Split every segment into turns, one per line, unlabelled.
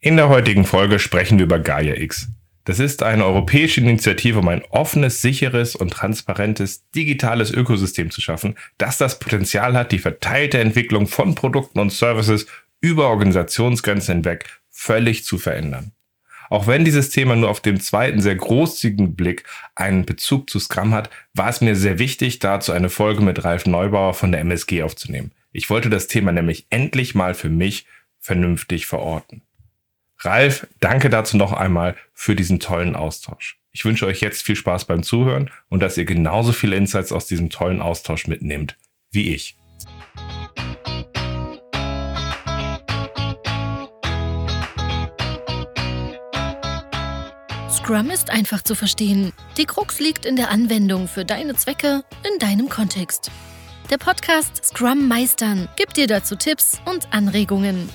In der heutigen Folge sprechen wir über Gaia X. Das ist eine europäische Initiative, um ein offenes, sicheres und transparentes digitales Ökosystem zu schaffen, das das Potenzial hat, die verteilte Entwicklung von Produkten und Services über Organisationsgrenzen hinweg völlig zu verändern. Auch wenn dieses Thema nur auf dem zweiten sehr großzügigen Blick einen Bezug zu Scrum hat, war es mir sehr wichtig, dazu eine Folge mit Ralf Neubauer von der MSG aufzunehmen. Ich wollte das Thema nämlich endlich mal für mich vernünftig verorten. Ralf, danke dazu noch einmal für diesen tollen Austausch. Ich wünsche euch jetzt viel Spaß beim Zuhören und dass ihr genauso viele Insights aus diesem tollen Austausch mitnehmt wie ich.
Scrum ist einfach zu verstehen. Die Krux liegt in der Anwendung für deine Zwecke in deinem Kontext. Der Podcast Scrum Meistern gibt dir dazu Tipps und Anregungen.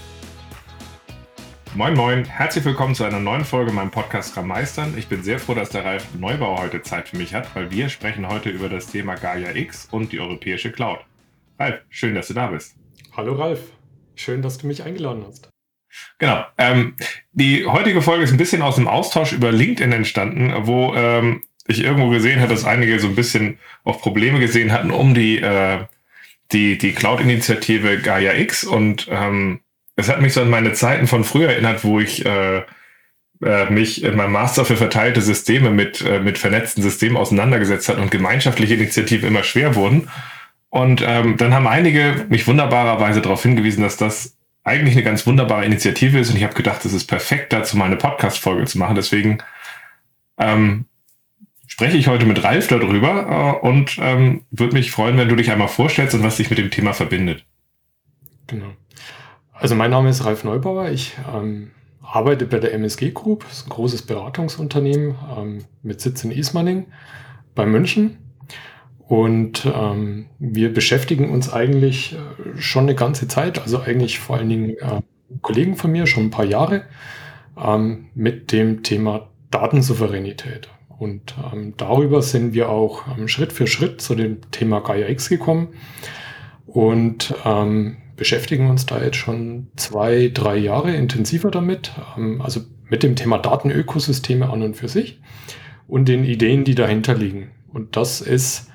Moin Moin, herzlich willkommen zu einer neuen Folge meinem Podcast Scrum Meistern. Ich bin sehr froh, dass der Ralf Neubauer heute Zeit für mich hat, weil wir sprechen heute über das Thema Gaia X und die europäische Cloud. Ralf, schön, dass du da bist.
Hallo Ralf, schön, dass du mich eingeladen hast.
Genau. Ähm, die heutige Folge ist ein bisschen aus dem Austausch über LinkedIn entstanden, wo ähm, ich irgendwo gesehen habe, dass einige so ein bisschen auf Probleme gesehen hatten um die, äh, die, die Cloud-Initiative Gaia X und ähm, es hat mich so an meine Zeiten von früher erinnert, wo ich äh, äh, mich in meinem Master für verteilte Systeme mit, äh, mit vernetzten Systemen auseinandergesetzt hat und gemeinschaftliche Initiativen immer schwer wurden. Und ähm, dann haben einige mich wunderbarerweise darauf hingewiesen, dass das eigentlich eine ganz wunderbare Initiative ist. Und ich habe gedacht, das ist perfekt dazu, meine Podcast-Folge zu machen. Deswegen ähm, spreche ich heute mit Ralf darüber äh, und ähm, würde mich freuen, wenn du dich einmal vorstellst und was dich mit dem Thema verbindet.
Genau. Also mein Name ist Ralf Neubauer. Ich ähm, arbeite bei der MSG Group. Das ist ein großes Beratungsunternehmen ähm, mit Sitz in Ismaning bei München. Und ähm, wir beschäftigen uns eigentlich äh, schon eine ganze Zeit, also eigentlich vor allen Dingen äh, Kollegen von mir schon ein paar Jahre, ähm, mit dem Thema Datensouveränität. Und ähm, darüber sind wir auch ähm, Schritt für Schritt zu dem Thema Gaia X gekommen. Und ähm, beschäftigen uns da jetzt schon zwei, drei Jahre intensiver damit, ähm, also mit dem Thema Datenökosysteme an und für sich und den Ideen, die dahinter liegen. Und das ist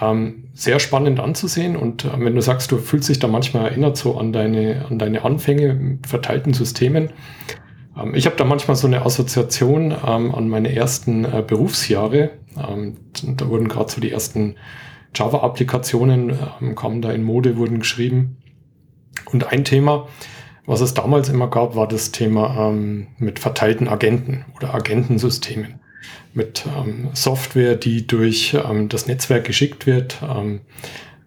ähm, sehr spannend anzusehen. Und äh, wenn du sagst, du fühlst dich da manchmal erinnert so an deine, an deine Anfänge mit verteilten Systemen, ähm, ich habe da manchmal so eine Assoziation ähm, an meine ersten äh, Berufsjahre. Ähm, da wurden gerade so die ersten Java-Applikationen, ähm, kamen da in Mode, wurden geschrieben. Und ein Thema, was es damals immer gab, war das Thema ähm, mit verteilten Agenten oder Agentensystemen. Mit ähm, Software, die durch ähm, das Netzwerk geschickt wird. Ähm,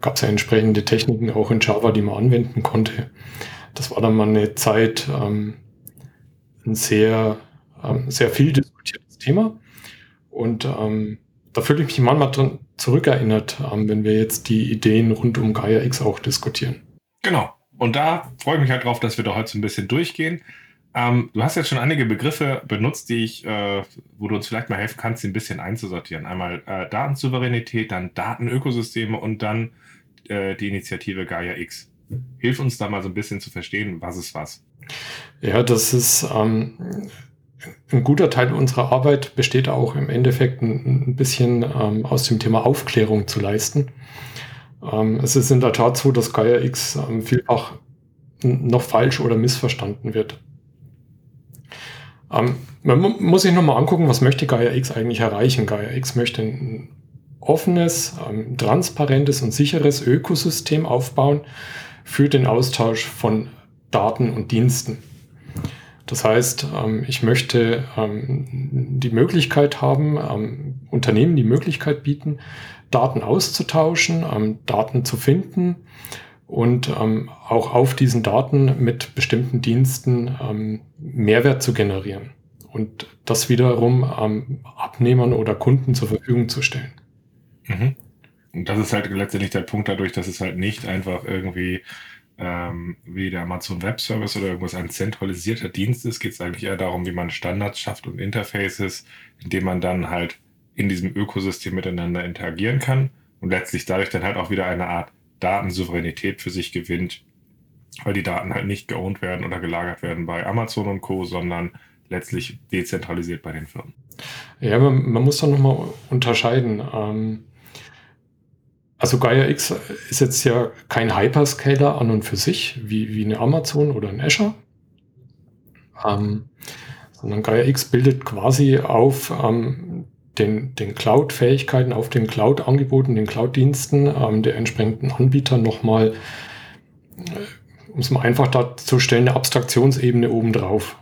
gab es ja entsprechende Techniken auch in Java, die man anwenden konnte. Das war dann mal eine Zeit ähm, ein sehr, ähm, sehr viel diskutiertes Thema. Und da fühle ich mich manchmal dran zurückerinnert, wenn wir jetzt die Ideen rund um Gaia X auch diskutieren.
Genau. Und da freue ich mich halt drauf, dass wir da heute so ein bisschen durchgehen. Ähm, du hast jetzt schon einige Begriffe benutzt, die ich, äh, wo du uns vielleicht mal helfen kannst, sie ein bisschen einzusortieren. Einmal äh, Datensouveränität, dann Datenökosysteme und dann äh, die Initiative Gaia X. Hilf uns da mal so ein bisschen zu verstehen, was ist was.
Ja, das ist ähm, ein guter Teil unserer Arbeit besteht auch im Endeffekt ein, ein bisschen ähm, aus dem Thema Aufklärung zu leisten. Ähm, es ist in der Tat so, dass Gaia X ähm, vielfach noch falsch oder missverstanden wird. Ähm, man muss sich nochmal angucken, was möchte Gaia X eigentlich erreichen. Gaia X möchte ein offenes, ähm, transparentes und sicheres Ökosystem aufbauen für den Austausch von Daten und Diensten. Das heißt, ähm, ich möchte ähm, die Möglichkeit haben, ähm, Unternehmen die Möglichkeit bieten, Daten auszutauschen, Daten zu finden und auch auf diesen Daten mit bestimmten Diensten Mehrwert zu generieren und das wiederum Abnehmern oder Kunden zur Verfügung zu stellen.
Mhm. Und das ist halt letztendlich der Punkt dadurch, dass es halt nicht einfach irgendwie ähm, wie der Amazon Web Service oder irgendwas ein zentralisierter Dienst ist, geht es eigentlich eher darum, wie man Standards schafft und Interfaces, indem man dann halt in diesem Ökosystem miteinander interagieren kann und letztlich dadurch dann halt auch wieder eine Art Datensouveränität für sich gewinnt, weil die Daten halt nicht geowned werden oder gelagert werden bei Amazon und Co., sondern letztlich dezentralisiert bei den Firmen.
Ja, man, man muss da nochmal unterscheiden. Ähm, also Gaia X ist jetzt ja kein Hyperscaler an und für sich, wie, wie eine Amazon oder ein Azure, ähm, sondern Gaia X bildet quasi auf ähm, den, den Cloud-Fähigkeiten, auf den Cloud-Angeboten, den Cloud-Diensten ähm, der entsprechenden Anbieter nochmal, äh, um es mal einfach darzustellen, eine Abstraktionsebene obendrauf.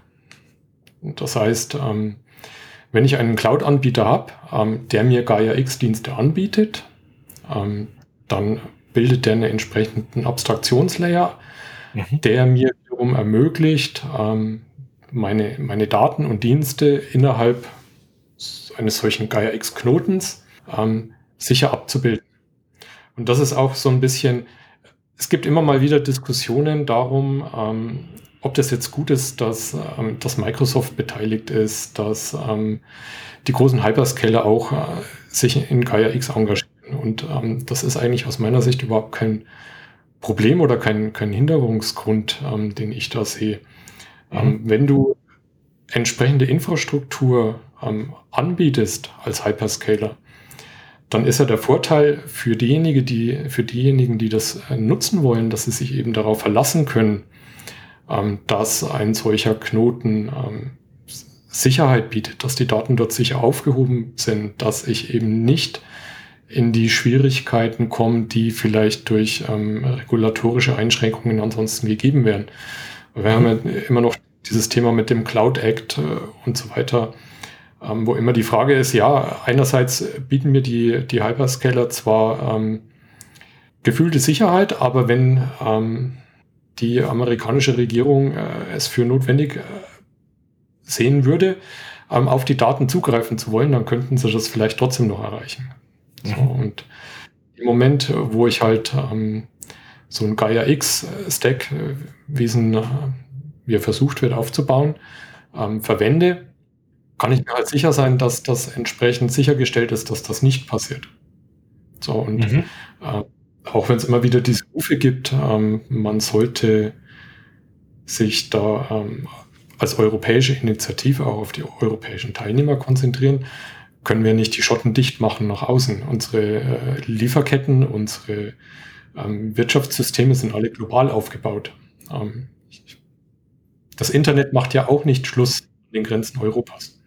Das heißt, ähm, wenn ich einen Cloud-Anbieter habe, ähm, der mir Gaia X-Dienste anbietet, ähm, dann bildet der einen entsprechenden Abstraktionslayer, mhm. der mir wiederum ermöglicht, ähm, meine, meine Daten und Dienste innerhalb eines solchen Gaia X-Knotens ähm, sicher abzubilden. Und das ist auch so ein bisschen, es gibt immer mal wieder Diskussionen darum, ähm, ob das jetzt gut ist, dass, ähm, dass Microsoft beteiligt ist, dass ähm, die großen Hyperscaler auch äh, sich in Gaia X engagieren. Und ähm, das ist eigentlich aus meiner Sicht überhaupt kein Problem oder kein, kein Hinderungsgrund, ähm, den ich da sehe. Ähm, mhm. wenn du entsprechende Infrastruktur ähm, anbietest als Hyperscaler, dann ist ja der Vorteil für diejenigen, die, für diejenigen, die das äh, nutzen wollen, dass sie sich eben darauf verlassen können, ähm, dass ein solcher Knoten ähm, Sicherheit bietet, dass die Daten dort sicher aufgehoben sind, dass ich eben nicht in die Schwierigkeiten komme, die vielleicht durch ähm, regulatorische Einschränkungen ansonsten gegeben werden. Wir haben ja immer noch dieses Thema mit dem Cloud Act äh, und so weiter, ähm, wo immer die Frage ist, ja, einerseits bieten mir die, die Hyperscaler zwar ähm, gefühlte Sicherheit, aber wenn ähm, die amerikanische Regierung äh, es für notwendig äh, sehen würde, ähm, auf die Daten zugreifen zu wollen, dann könnten sie das vielleicht trotzdem noch erreichen. So, mhm. und im Moment, wo ich halt ähm, so ein Gaia X Stack, äh, wie es ein, äh, wie er versucht wird aufzubauen, ähm, verwende, kann ich mir halt sicher sein, dass das entsprechend sichergestellt ist, dass das nicht passiert. So, und mhm. äh, auch wenn es immer wieder diese Rufe gibt, ähm, man sollte sich da ähm, als europäische Initiative auch auf die europäischen Teilnehmer konzentrieren, können wir nicht die Schotten dicht machen nach außen. Unsere äh, Lieferketten, unsere ähm, Wirtschaftssysteme sind alle global aufgebaut. Ähm, das Internet macht ja auch nicht Schluss an den Grenzen Europas.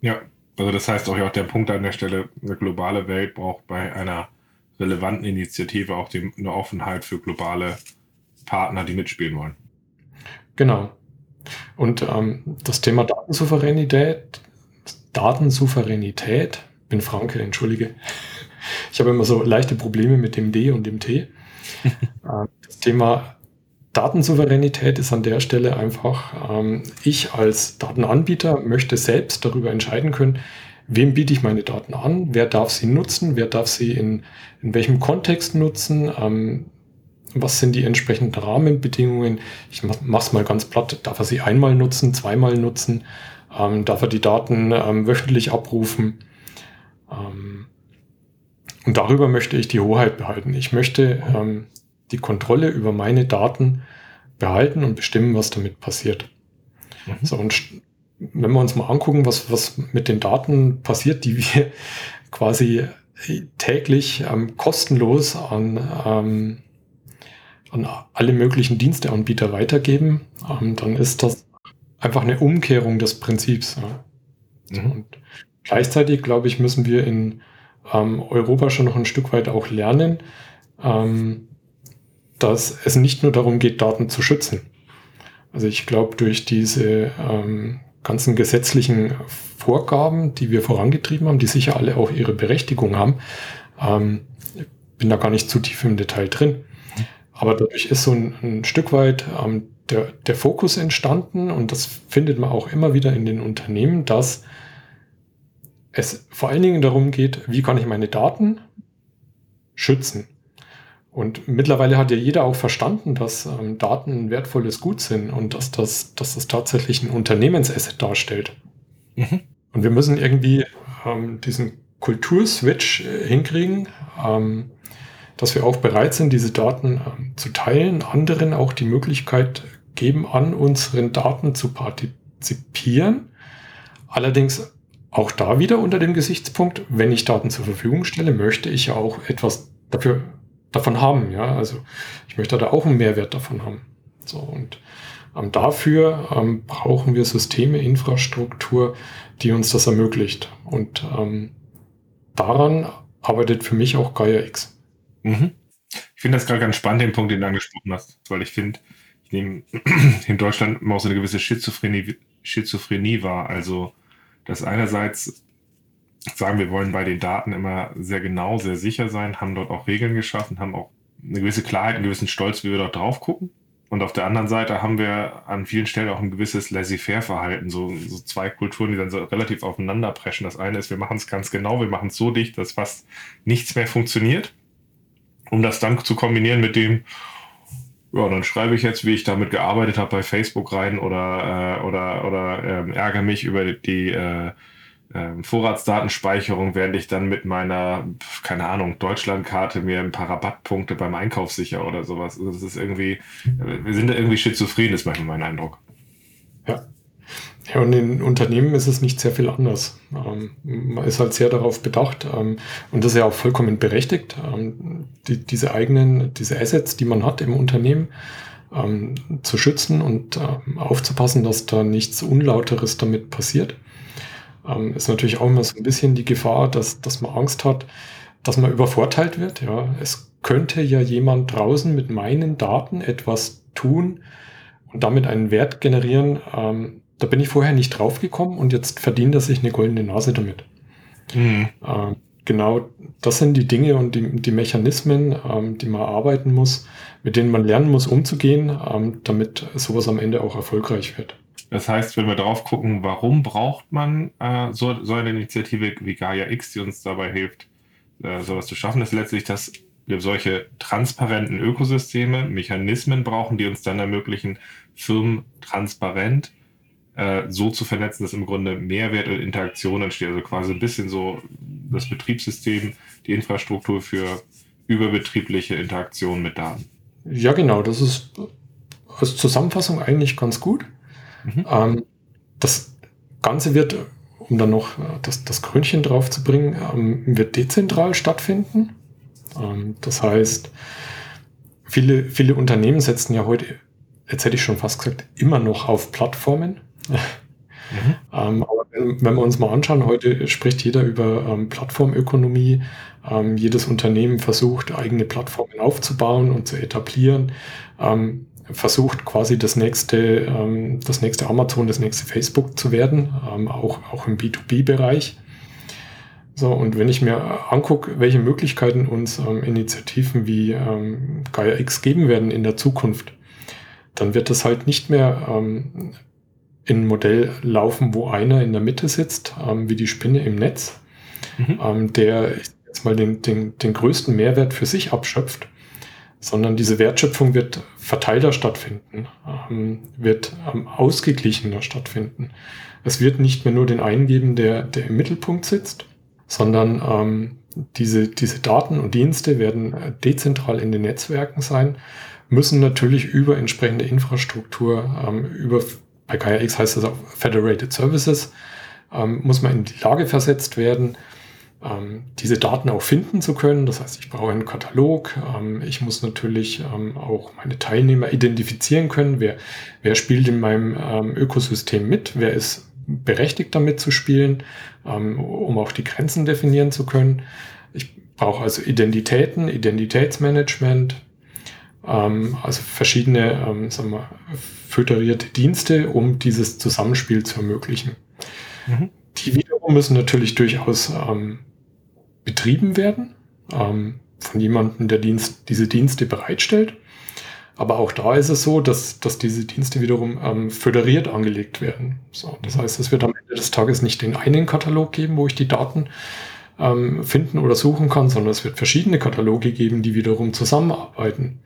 Ja, also das heißt auch ja auch der Punkt an der Stelle, eine globale Welt braucht bei einer relevanten Initiative auch die, eine Offenheit für globale Partner, die mitspielen wollen.
Genau. Und ähm, das Thema Datensouveränität, Datensouveränität, bin Franke, entschuldige. Ich habe immer so leichte Probleme mit dem D und dem T. Ähm, das Thema Datensouveränität ist an der Stelle einfach, ähm, ich als Datenanbieter möchte selbst darüber entscheiden können, wem biete ich meine Daten an, wer darf sie nutzen, wer darf sie in, in welchem Kontext nutzen, ähm, was sind die entsprechenden Rahmenbedingungen. Ich mache es mal ganz platt, darf er sie einmal nutzen, zweimal nutzen, ähm, darf er die Daten ähm, wöchentlich abrufen. Ähm, und darüber möchte ich die Hoheit behalten. Ich möchte ähm, die Kontrolle über meine Daten behalten und bestimmen, was damit passiert. Mhm. So, und wenn wir uns mal angucken, was, was mit den Daten passiert, die wir quasi täglich ähm, kostenlos an, ähm, an alle möglichen Diensteanbieter weitergeben, ähm, dann ist das einfach eine Umkehrung des Prinzips. Ja. Mhm. Und gleichzeitig, glaube ich, müssen wir in ähm, Europa schon noch ein Stück weit auch lernen, ähm, dass es nicht nur darum geht, Daten zu schützen. Also ich glaube, durch diese ähm, ganzen gesetzlichen Vorgaben, die wir vorangetrieben haben, die sicher alle auch ihre Berechtigung haben. Ähm, bin da gar nicht zu tief im Detail drin. Aber dadurch ist so ein, ein Stück weit ähm, der, der Fokus entstanden und das findet man auch immer wieder in den Unternehmen, dass es vor allen Dingen darum geht, wie kann ich meine Daten schützen. Und mittlerweile hat ja jeder auch verstanden, dass ähm, Daten ein wertvolles Gut sind und dass das, dass das tatsächlich ein Unternehmensasset darstellt. Mhm. Und wir müssen irgendwie ähm, diesen Kulturswitch äh, hinkriegen. Ähm, dass wir auch bereit sind, diese Daten ähm, zu teilen, anderen auch die Möglichkeit geben, an unseren Daten zu partizipieren. Allerdings auch da wieder unter dem Gesichtspunkt, wenn ich Daten zur Verfügung stelle, möchte ich ja auch etwas dafür, davon haben. Ja, also ich möchte da auch einen Mehrwert davon haben. So und ähm, dafür ähm, brauchen wir Systeme, Infrastruktur, die uns das ermöglicht. Und ähm, daran arbeitet für mich auch Gaia X.
Mhm. Ich finde das gerade ganz spannend, den Punkt, den du angesprochen hast, weil ich finde, ich nehme in Deutschland immer auch so eine gewisse Schizophrenie, Schizophrenie wahr. Also dass einerseits sagen, wir wollen bei den Daten immer sehr genau, sehr sicher sein, haben dort auch Regeln geschaffen, haben auch eine gewisse Klarheit, einen gewissen Stolz, wie wir dort drauf gucken. Und auf der anderen Seite haben wir an vielen Stellen auch ein gewisses Laissez-faire-Verhalten, so, so zwei Kulturen, die dann so relativ aufeinander preschen. Das eine ist, wir machen es ganz genau, wir machen es so dicht, dass fast nichts mehr funktioniert, um das dann zu kombinieren mit dem, ja, dann schreibe ich jetzt, wie ich damit gearbeitet habe bei Facebook rein oder, äh, oder, oder ähm, ärgere mich über die äh, äh, Vorratsdatenspeicherung, während ich dann mit meiner, keine Ahnung, Deutschlandkarte mir ein paar Rabattpunkte beim Einkauf sicher oder sowas. Also das ist irgendwie, äh, wir sind da irgendwie schizophren, ist manchmal mein Eindruck.
Ja. Ja, und in Unternehmen ist es nicht sehr viel anders. Ähm, man ist halt sehr darauf bedacht ähm, und das ist ja auch vollkommen berechtigt, ähm, die, diese eigenen, diese Assets, die man hat im Unternehmen, ähm, zu schützen und ähm, aufzupassen, dass da nichts Unlauteres damit passiert. Ähm, ist natürlich auch immer so ein bisschen die Gefahr, dass, dass man Angst hat, dass man übervorteilt wird. Ja, es könnte ja jemand draußen mit meinen Daten etwas tun und damit einen Wert generieren, da bin ich vorher nicht draufgekommen und jetzt verdient er sich eine goldene Nase damit. Mhm. Ähm, genau, das sind die Dinge und die, die Mechanismen, ähm, die man arbeiten muss, mit denen man lernen muss, umzugehen, ähm, damit sowas am Ende auch erfolgreich wird.
Das heißt, wenn wir drauf gucken, warum braucht man äh, so, so eine Initiative wie Gaia X, die uns dabei hilft, äh, sowas zu schaffen, ist letztlich, dass wir solche transparenten Ökosysteme, Mechanismen brauchen, die uns dann ermöglichen, Firmen transparent äh, so zu vernetzen, dass im Grunde Mehrwert und Interaktion entsteht. Also quasi ein bisschen so das Betriebssystem, die Infrastruktur für überbetriebliche Interaktion mit Daten.
Ja, genau. Das ist als Zusammenfassung eigentlich ganz gut. Mhm. Ähm, das Ganze wird, um dann noch äh, das, das Krönchen drauf zu bringen, ähm, wird dezentral stattfinden. Ähm, das heißt, viele, viele Unternehmen setzen ja heute, jetzt hätte ich schon fast gesagt, immer noch auf Plattformen. Mhm. ähm, aber wenn, wenn, wir uns mal anschauen, heute spricht jeder über ähm, Plattformökonomie. Ähm, jedes Unternehmen versucht, eigene Plattformen aufzubauen und zu etablieren. Ähm, versucht quasi das nächste, ähm, das nächste Amazon, das nächste Facebook zu werden, ähm, auch, auch im B2B-Bereich. So, und wenn ich mir angucke, welche Möglichkeiten uns Initiativen wie Gaia X geben werden in der Zukunft, dann wird das halt nicht mehr in ein Modell laufen, wo einer in der Mitte sitzt, ähm, wie die Spinne im Netz, mhm. ähm, der jetzt mal den, den, den größten Mehrwert für sich abschöpft, sondern diese Wertschöpfung wird verteilter stattfinden, ähm, wird ähm, ausgeglichener stattfinden. Es wird nicht mehr nur den einen geben, der, der im Mittelpunkt sitzt, sondern ähm, diese, diese Daten und Dienste werden äh, dezentral in den Netzwerken sein, müssen natürlich über entsprechende Infrastruktur, ähm, über bei KRX heißt das auch Federated Services, ähm, muss man in die Lage versetzt werden, ähm, diese Daten auch finden zu können. Das heißt, ich brauche einen Katalog. Ähm, ich muss natürlich ähm, auch meine Teilnehmer identifizieren können. Wer, wer spielt in meinem ähm, Ökosystem mit? Wer ist berechtigt damit zu spielen, ähm, um auch die Grenzen definieren zu können? Ich brauche also Identitäten, Identitätsmanagement, also verschiedene ähm, sagen wir, föderierte Dienste, um dieses Zusammenspiel zu ermöglichen. Mhm. Die wiederum müssen natürlich durchaus ähm, betrieben werden ähm, von jemandem, der Dienst, diese Dienste bereitstellt. Aber auch da ist es so, dass, dass diese Dienste wiederum ähm, föderiert angelegt werden. So, das heißt, es wird am Ende des Tages nicht den einen Katalog geben, wo ich die Daten ähm, finden oder suchen kann, sondern es wird verschiedene Kataloge geben, die wiederum zusammenarbeiten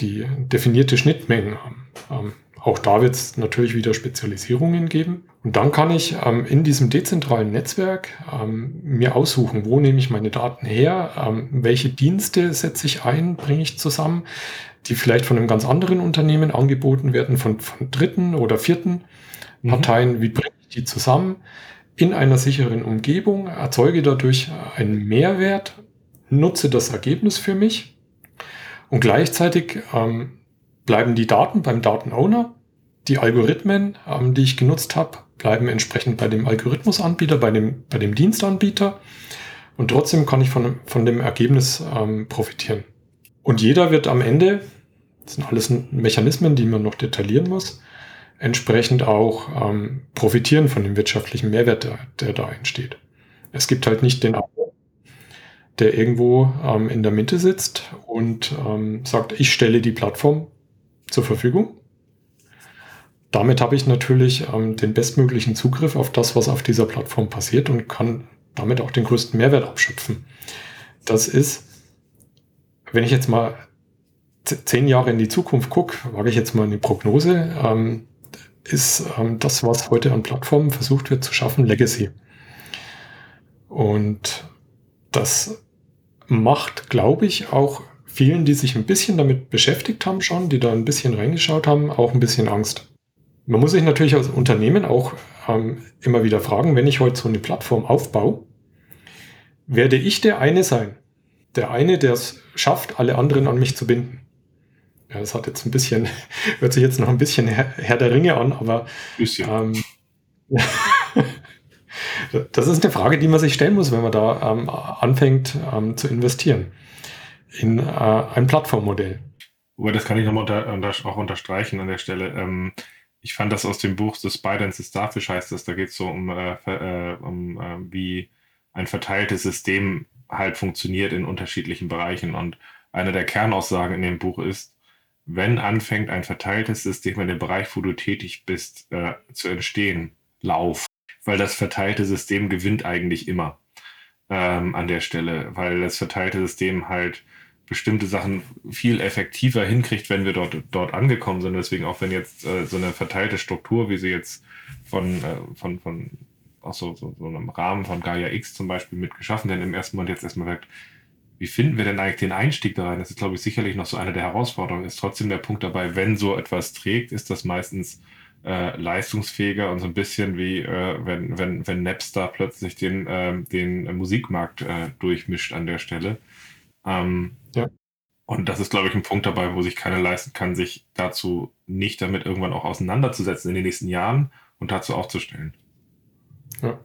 die definierte Schnittmengen haben. Ähm, auch da wird es natürlich wieder Spezialisierungen geben. Und dann kann ich ähm, in diesem dezentralen Netzwerk ähm, mir aussuchen, wo nehme ich meine Daten her, ähm, welche Dienste setze ich ein, bringe ich zusammen, die vielleicht von einem ganz anderen Unternehmen angeboten werden, von, von dritten oder vierten mhm. Parteien, wie bringe ich die zusammen in einer sicheren Umgebung, erzeuge dadurch einen Mehrwert, nutze das Ergebnis für mich und gleichzeitig ähm, bleiben die Daten beim Datenowner, die Algorithmen, ähm, die ich genutzt habe, bleiben entsprechend bei dem Algorithmusanbieter, bei dem, bei dem Dienstanbieter. Und trotzdem kann ich von, von dem Ergebnis ähm, profitieren. Und jeder wird am Ende, das sind alles Mechanismen, die man noch detaillieren muss, entsprechend auch ähm, profitieren von dem wirtschaftlichen Mehrwert, der, der da entsteht. Es gibt halt nicht den der irgendwo ähm, in der Mitte sitzt und ähm, sagt, ich stelle die Plattform zur Verfügung damit habe ich natürlich ähm, den bestmöglichen Zugriff auf das, was auf dieser Plattform passiert und kann damit auch den größten Mehrwert abschöpfen. Das ist, wenn ich jetzt mal zehn Jahre in die Zukunft gucke, wage ich jetzt mal eine Prognose, ähm, ist ähm, das, was heute an Plattformen versucht wird zu schaffen, Legacy. Und das macht, glaube ich, auch vielen, die sich ein bisschen damit beschäftigt haben schon, die da ein bisschen reingeschaut haben, auch ein bisschen Angst. Man muss sich natürlich als Unternehmen auch ähm, immer wieder fragen, wenn ich heute so eine Plattform aufbaue, werde ich der eine sein? Der eine, der es schafft, alle anderen an mich zu binden. Ja, das hat jetzt ein bisschen, hört sich jetzt noch ein bisschen Herr, Herr der Ringe an, aber ähm, das ist eine Frage, die man sich stellen muss, wenn man da ähm, anfängt ähm, zu investieren in äh, ein Plattformmodell.
Aber das kann ich nochmal unter, unter, auch unterstreichen an der Stelle. Ähm, ich fand das aus dem Buch The Spider and the Starfish heißt das, da geht es so um, äh, äh, um äh, wie ein verteiltes System halt funktioniert in unterschiedlichen Bereichen. Und eine der Kernaussagen in dem Buch ist, wenn anfängt ein verteiltes System in dem Bereich, wo du tätig bist, äh, zu entstehen, lauf. Weil das verteilte System gewinnt eigentlich immer ähm, an der Stelle, weil das verteilte System halt bestimmte Sachen viel effektiver hinkriegt, wenn wir dort, dort angekommen sind. Deswegen auch wenn jetzt äh, so eine verteilte Struktur, wie sie jetzt von, äh, von, von auch so, so, so einem Rahmen von Gaia X zum Beispiel mit geschaffen, denn im ersten Moment jetzt erstmal sagt, wie finden wir denn eigentlich den Einstieg da rein? Das ist, glaube ich, sicherlich noch so eine der Herausforderungen. Ist trotzdem der Punkt dabei, wenn so etwas trägt, ist das meistens äh, leistungsfähiger und so ein bisschen wie äh, wenn, wenn, wenn Napster plötzlich den, äh, den Musikmarkt äh, durchmischt an der Stelle. Ähm, ja. Und das ist, glaube ich, ein Punkt dabei, wo sich keiner leisten kann, sich dazu nicht damit irgendwann auch auseinanderzusetzen in den nächsten Jahren und dazu aufzustellen.
Ja.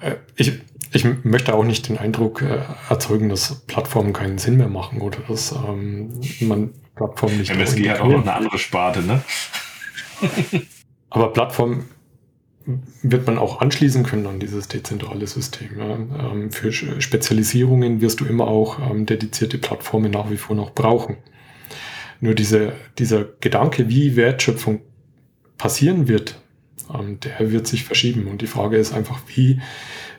Äh, ich, ich möchte auch nicht den Eindruck äh, erzeugen, dass Plattformen keinen Sinn mehr machen oder dass ähm, man Plattformen nicht.
MSG hat auch noch eine andere Sparte, ne?
Aber Plattformen wird man auch anschließen können an dieses dezentrale System. Ja. Ähm, für Spezialisierungen wirst du immer auch ähm, dedizierte Plattformen nach wie vor noch brauchen. Nur diese, dieser Gedanke, wie Wertschöpfung passieren wird, ähm, der wird sich verschieben. Und die Frage ist einfach, wie,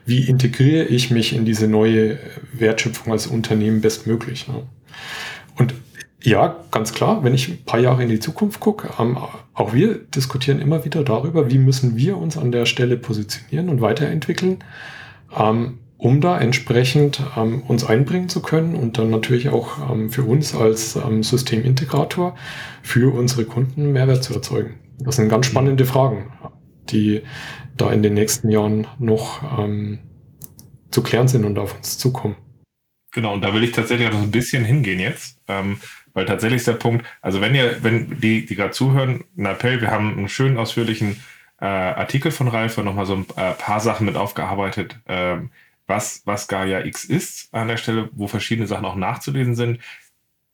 wie integriere ich mich in diese neue Wertschöpfung als Unternehmen bestmöglich. Ne? Ja, ganz klar, wenn ich ein paar Jahre in die Zukunft gucke, ähm, auch wir diskutieren immer wieder darüber, wie müssen wir uns an der Stelle positionieren und weiterentwickeln, ähm, um da entsprechend ähm, uns einbringen zu können und dann natürlich auch ähm, für uns als ähm, Systemintegrator für unsere Kunden Mehrwert zu erzeugen. Das sind ganz spannende Fragen, die da in den nächsten Jahren noch ähm, zu klären sind und auf uns zukommen.
Genau, und da will ich tatsächlich auch so ein bisschen hingehen jetzt. Ähm, weil tatsächlich ist der Punkt, also wenn ihr, wenn die, die gerade zuhören, ein Appell, wir haben einen schönen ausführlichen äh, Artikel von Ralf und nochmal so ein äh, paar Sachen mit aufgearbeitet, äh, was, was Gaia X ist an der Stelle, wo verschiedene Sachen auch nachzulesen sind.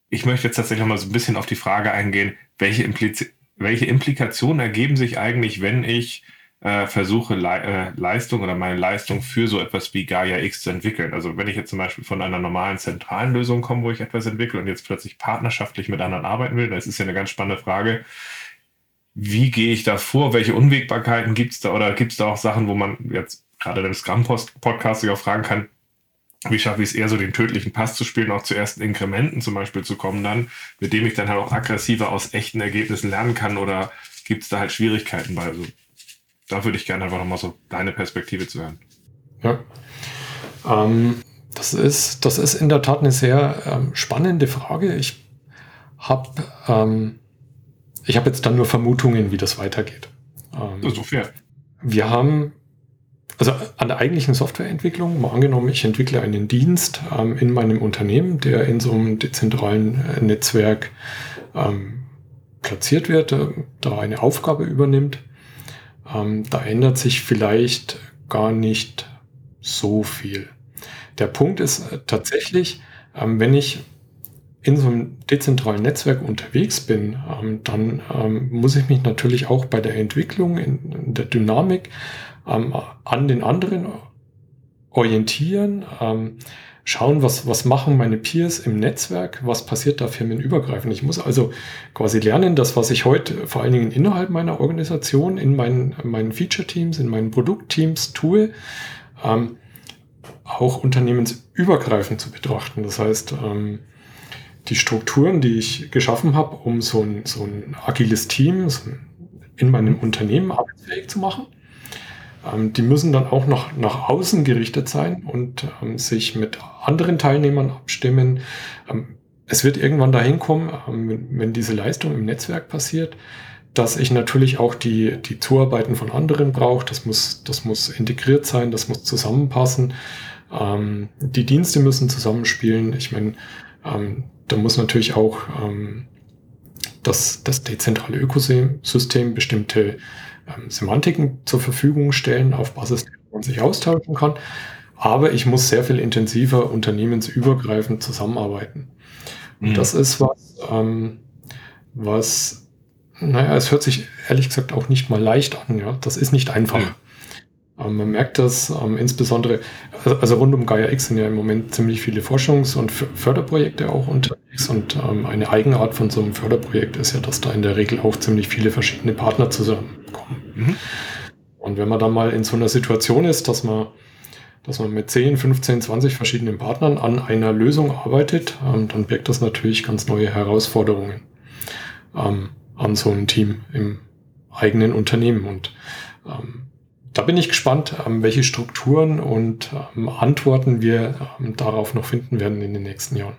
Ich möchte jetzt tatsächlich nochmal so ein bisschen auf die Frage eingehen, welche, Impliz welche Implikationen ergeben sich eigentlich, wenn ich äh, versuche, Le äh, Leistung oder meine Leistung für so etwas wie Gaia X zu entwickeln. Also wenn ich jetzt zum Beispiel von einer normalen zentralen Lösung komme, wo ich etwas entwickle und jetzt plötzlich partnerschaftlich mit anderen arbeiten will, das ist ja eine ganz spannende Frage. Wie gehe ich da vor? Welche Unwägbarkeiten gibt es da? Oder gibt es da auch Sachen, wo man jetzt gerade im Scrum-Podcast sich auch fragen kann, wie schaffe ich es eher so den tödlichen Pass zu spielen, auch zu ersten Inkrementen zum Beispiel zu kommen dann, mit dem ich dann halt auch aggressiver aus echten Ergebnissen lernen kann oder gibt es da halt Schwierigkeiten bei? Also da würde ich gerne einfach nochmal so deine Perspektive zu hören.
Ja. Ähm, das, ist, das ist in der Tat eine sehr ähm, spannende Frage. Ich habe ähm, hab jetzt dann nur Vermutungen, wie das weitergeht.
Ähm, das ist so fair.
Wir haben, also an der eigentlichen Softwareentwicklung, mal angenommen, ich entwickle einen Dienst ähm, in meinem Unternehmen, der in so einem dezentralen äh, Netzwerk ähm, platziert wird, äh, da eine Aufgabe übernimmt. Ähm, da ändert sich vielleicht gar nicht so viel. Der Punkt ist äh, tatsächlich, ähm, wenn ich in so einem dezentralen Netzwerk unterwegs bin, ähm, dann ähm, muss ich mich natürlich auch bei der Entwicklung, in, in der Dynamik ähm, an den anderen orientieren, ähm, schauen, was, was machen meine Peers im Netzwerk, was passiert da firmenübergreifend. Ich muss also quasi lernen, das, was ich heute vor allen Dingen innerhalb meiner Organisation, in meinen, meinen Feature-Teams, in meinen Produktteams tue, ähm, auch unternehmensübergreifend zu betrachten. Das heißt, ähm, die Strukturen, die ich geschaffen habe, um so ein, so ein agiles Team in meinem Unternehmen arbeitsfähig zu machen, ähm, die müssen dann auch noch nach außen gerichtet sein und ähm, sich mit anderen Teilnehmern abstimmen. Ähm, es wird irgendwann dahin kommen, ähm, wenn, diese Leistung im Netzwerk passiert, dass ich natürlich auch die, die Zuarbeiten von anderen brauche. Das muss, das muss integriert sein, das muss zusammenpassen. Ähm, die Dienste müssen zusammenspielen. Ich meine, ähm, da muss natürlich auch ähm, das, das dezentrale Ökosystem bestimmte ähm, Semantiken zur Verfügung stellen, auf Basis der man sich austauschen kann. Aber ich muss sehr viel intensiver unternehmensübergreifend zusammenarbeiten. Und mhm. das ist was, ähm, was, naja, es hört sich ehrlich gesagt auch nicht mal leicht an. Ja, das ist nicht einfach. Mhm. Ähm, man merkt das ähm, insbesondere, also, also rund um Gaia X sind ja im Moment ziemlich viele Forschungs- und Förderprojekte auch unterwegs und ähm, eine Eigenart von so einem Förderprojekt ist ja, dass da in der Regel auch ziemlich viele verschiedene Partner zusammenkommen. Mhm. Und wenn man dann mal in so einer Situation ist, dass man, dass man mit 10, 15, 20 verschiedenen Partnern an einer Lösung arbeitet, dann birgt das natürlich ganz neue Herausforderungen an so einem Team im eigenen Unternehmen. Und ähm, da bin ich gespannt, ähm, welche Strukturen und ähm, Antworten wir ähm, darauf noch finden werden in den nächsten Jahren.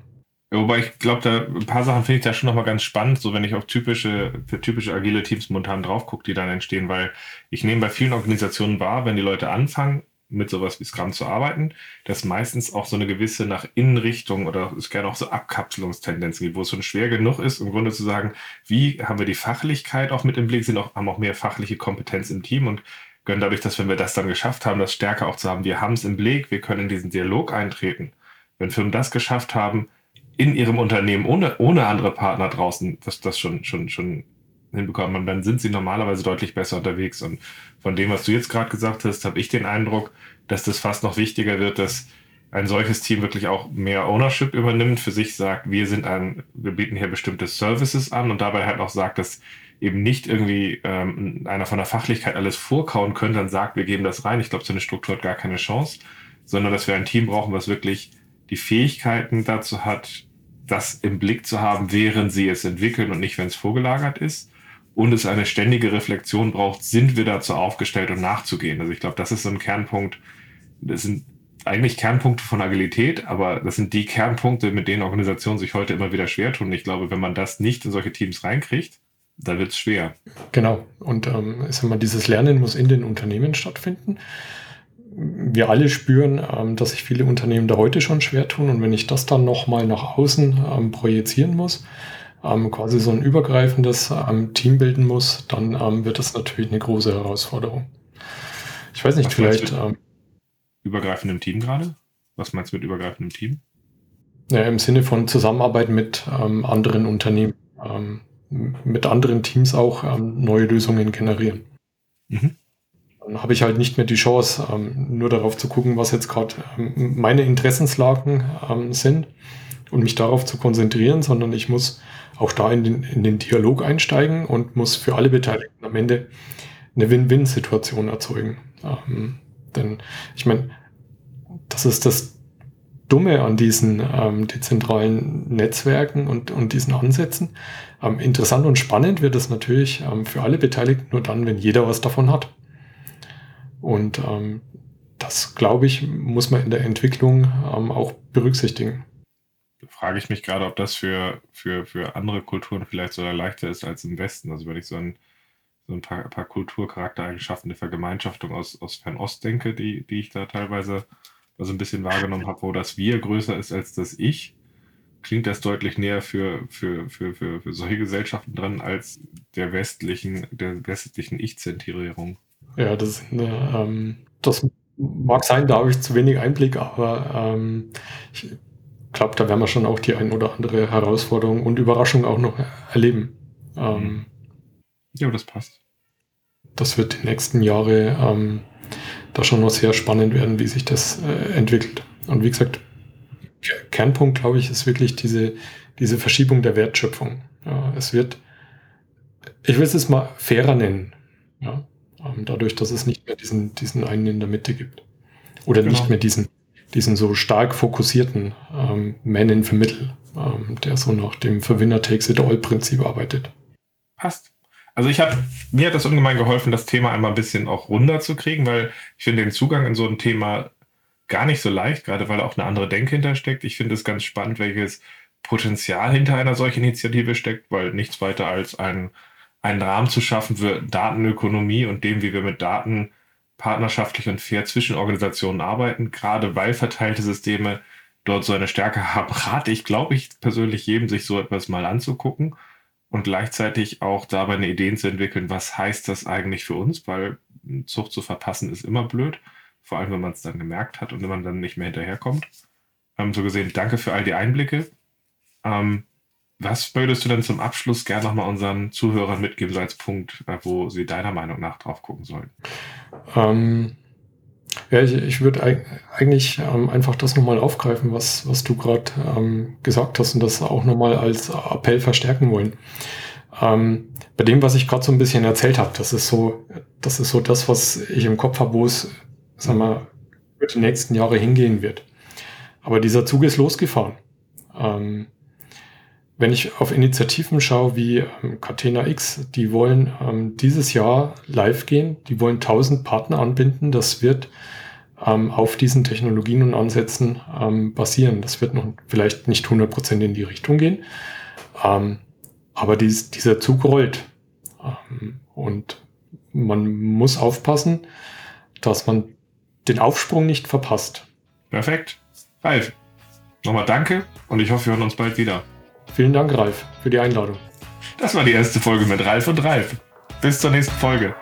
Ja, wobei ich glaube, da ein paar Sachen finde ich da schon nochmal ganz spannend, so wenn ich auf typische, für typische agile Teams momentan drauf gucke, die dann entstehen, weil ich nehme bei vielen Organisationen wahr, wenn die Leute anfangen, mit sowas wie Scrum zu arbeiten, dass meistens auch so eine gewisse nach Innenrichtung oder es gerne auch so Abkapselungstendenzen gibt, wo es schon schwer genug ist, im Grunde zu sagen, wie haben wir die Fachlichkeit auch mit im Blick, sind auch, haben auch mehr fachliche Kompetenz im Team und können dadurch, dass wenn wir das dann geschafft haben, das stärker auch zu haben, wir haben es im Blick, wir können in diesen Dialog eintreten. Wenn Firmen das geschafft haben, in ihrem Unternehmen ohne, ohne andere Partner draußen, das, das schon, schon, schon hinbekommen haben, dann sind sie normalerweise deutlich besser unterwegs. Und von dem, was du jetzt gerade gesagt hast, habe ich den Eindruck, dass das fast noch wichtiger wird, dass ein solches Team wirklich auch mehr Ownership übernimmt, für sich sagt, wir sind ein, wir bieten hier bestimmte Services an und dabei halt auch sagt, dass eben nicht irgendwie ähm, einer von der Fachlichkeit alles vorkauen könnte und sagt, wir geben das rein. Ich glaube, so eine Struktur hat gar keine Chance, sondern dass wir ein Team brauchen, was wirklich die Fähigkeiten dazu hat, das im Blick zu haben, während sie es entwickeln und nicht, wenn es vorgelagert ist. Und es eine ständige Reflexion braucht, sind wir dazu aufgestellt und nachzugehen. Also ich glaube, das ist so ein Kernpunkt. Das sind eigentlich Kernpunkte von Agilität, aber das sind die Kernpunkte, mit denen Organisationen sich heute immer wieder schwer tun. Ich glaube, wenn man das nicht in solche Teams reinkriegt, da wird es schwer.
Genau. Und ähm, ich mal, dieses Lernen muss in den Unternehmen stattfinden. Wir alle spüren, ähm, dass sich viele Unternehmen da heute schon schwer tun. Und wenn ich das dann nochmal nach außen ähm, projizieren muss, ähm, quasi so ein übergreifendes ähm, Team bilden muss, dann ähm, wird das natürlich eine große Herausforderung. Ich weiß nicht, Was vielleicht.
Übergreifendem Team gerade? Was meinst du mit übergreifendem Team?
Ja, Im Sinne von Zusammenarbeit mit anderen Unternehmen. Mit anderen Teams auch ähm, neue Lösungen generieren. Mhm. Dann habe ich halt nicht mehr die Chance, ähm, nur darauf zu gucken, was jetzt gerade ähm, meine Interessenslagen ähm, sind und mich darauf zu konzentrieren, sondern ich muss auch da in den, in den Dialog einsteigen und muss für alle Beteiligten am Ende eine Win-Win-Situation erzeugen. Ähm, denn ich meine, das ist das Dumme an diesen ähm, dezentralen Netzwerken und, und diesen Ansätzen. Ähm, interessant und spannend wird es natürlich ähm, für alle Beteiligten nur dann, wenn jeder was davon hat. Und ähm, das, glaube ich, muss man in der Entwicklung ähm, auch berücksichtigen.
Da frage ich mich gerade, ob das für, für, für andere Kulturen vielleicht sogar leichter ist als im Westen. Also wenn ich so ein, so ein paar, paar Kulturcharaktereigenschaften der Vergemeinschaftung aus, aus Fernost denke, die, die ich da teilweise also ein bisschen wahrgenommen habe, wo das Wir größer ist als das Ich, klingt das deutlich näher für, für, für, für, für solche Gesellschaften dran als der westlichen, der westlichen Ich-Zentrierung.
Ja, das, ähm, das mag sein, da habe ich zu wenig Einblick, aber ähm, ich glaube, da werden wir schon auch die ein oder andere Herausforderung und Überraschung auch noch erleben. Ähm,
ja, das passt.
Das wird die nächsten Jahre ähm, da schon noch sehr spannend werden, wie sich das äh, entwickelt. Und wie gesagt, Kernpunkt, glaube ich, ist wirklich diese, diese Verschiebung der Wertschöpfung. Ja, es wird, ich will es jetzt mal fairer nennen. Ja, ähm, dadurch, dass es nicht mehr diesen, diesen einen in der Mitte gibt. Oder genau. nicht mehr diesen, diesen so stark fokussierten ähm, Man in the Middle, ähm, der so nach dem Verwinner takes it all Prinzip arbeitet.
Passt. Also ich habe, mir hat das ungemein geholfen, das Thema einmal ein bisschen auch runder zu kriegen, weil ich finde den Zugang in so ein Thema gar nicht so leicht, gerade weil auch eine andere Denke hintersteckt. Ich finde es ganz spannend, welches Potenzial hinter einer solchen Initiative steckt, weil nichts weiter als ein, einen Rahmen zu schaffen für Datenökonomie und dem, wie wir mit Daten partnerschaftlich und fair zwischen Organisationen arbeiten, gerade weil verteilte Systeme dort so eine Stärke haben, rate ich, glaube ich, persönlich jedem, sich so etwas mal anzugucken und gleichzeitig auch dabei eine Idee zu entwickeln, was heißt das eigentlich für uns, weil Zucht zu verpassen ist immer blöd. Vor allem, wenn man es dann gemerkt hat und wenn man dann nicht mehr hinterherkommt. Ähm, so gesehen, danke für all die Einblicke. Ähm, was würdest du denn zum Abschluss gerne nochmal unseren Zuhörern mitgeben, so als Punkt, äh, wo sie deiner Meinung nach drauf gucken sollen?
Ähm, ja, ich, ich würde eigentlich ähm, einfach das nochmal aufgreifen, was, was du gerade ähm, gesagt hast und das auch nochmal als Appell verstärken wollen. Ähm, bei dem, was ich gerade so ein bisschen erzählt habe, das ist so, das ist so das, was ich im Kopf habe, wo es sagen wir, für die nächsten Jahre hingehen wird. Aber dieser Zug ist losgefahren. Ähm, wenn ich auf Initiativen schaue wie ähm, Catena X, die wollen ähm, dieses Jahr live gehen, die wollen 1000 Partner anbinden, das wird ähm, auf diesen Technologien und Ansätzen ähm, basieren. Das wird noch vielleicht nicht 100% in die Richtung gehen, ähm, aber dies, dieser Zug rollt. Ähm, und man muss aufpassen, dass man den Aufsprung nicht verpasst.
Perfekt. Ralf, nochmal danke und ich hoffe, wir hören uns bald wieder.
Vielen Dank, Ralf, für die Einladung.
Das war die erste Folge mit Ralf und Ralf. Bis zur nächsten Folge.